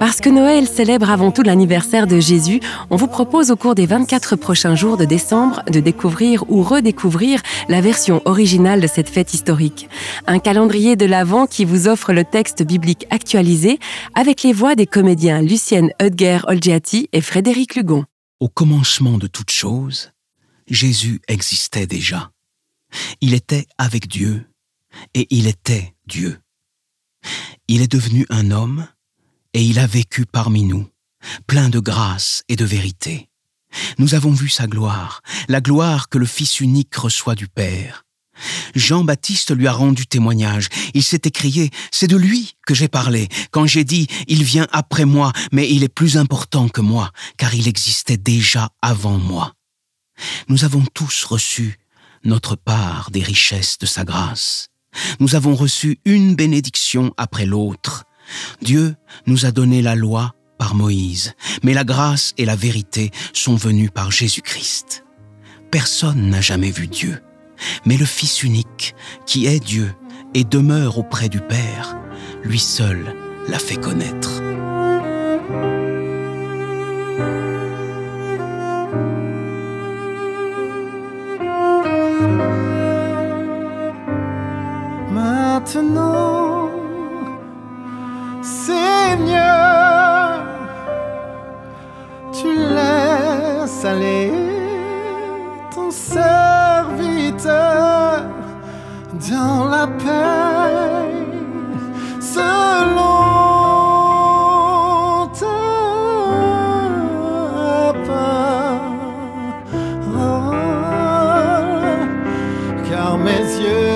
Puisque Noël célèbre avant tout l'anniversaire de Jésus, on vous propose au cours des 24 prochains jours de décembre de découvrir ou redécouvrir la version originale de cette fête historique. Un calendrier de l'Avent qui vous offre le texte biblique actualisé avec les voix des comédiens Lucienne Hudger-Olgiati et Frédéric Lugon. Au commencement de toute chose, Jésus existait déjà. Il était avec Dieu et il était Dieu. Il est devenu un homme et il a vécu parmi nous, plein de grâce et de vérité. Nous avons vu sa gloire, la gloire que le Fils unique reçoit du Père. Jean-Baptiste lui a rendu témoignage. Il s'est écrié, c'est de lui que j'ai parlé, quand j'ai dit, il vient après moi, mais il est plus important que moi, car il existait déjà avant moi. Nous avons tous reçu notre part des richesses de sa grâce. Nous avons reçu une bénédiction après l'autre. Dieu nous a donné la loi par Moïse, mais la grâce et la vérité sont venues par Jésus-Christ. Personne n'a jamais vu Dieu, mais le Fils unique, qui est Dieu et demeure auprès du Père, lui seul l'a fait connaître. Seigneur, tu laisses aller ton serviteur dans la paix selon ta parole, car mes yeux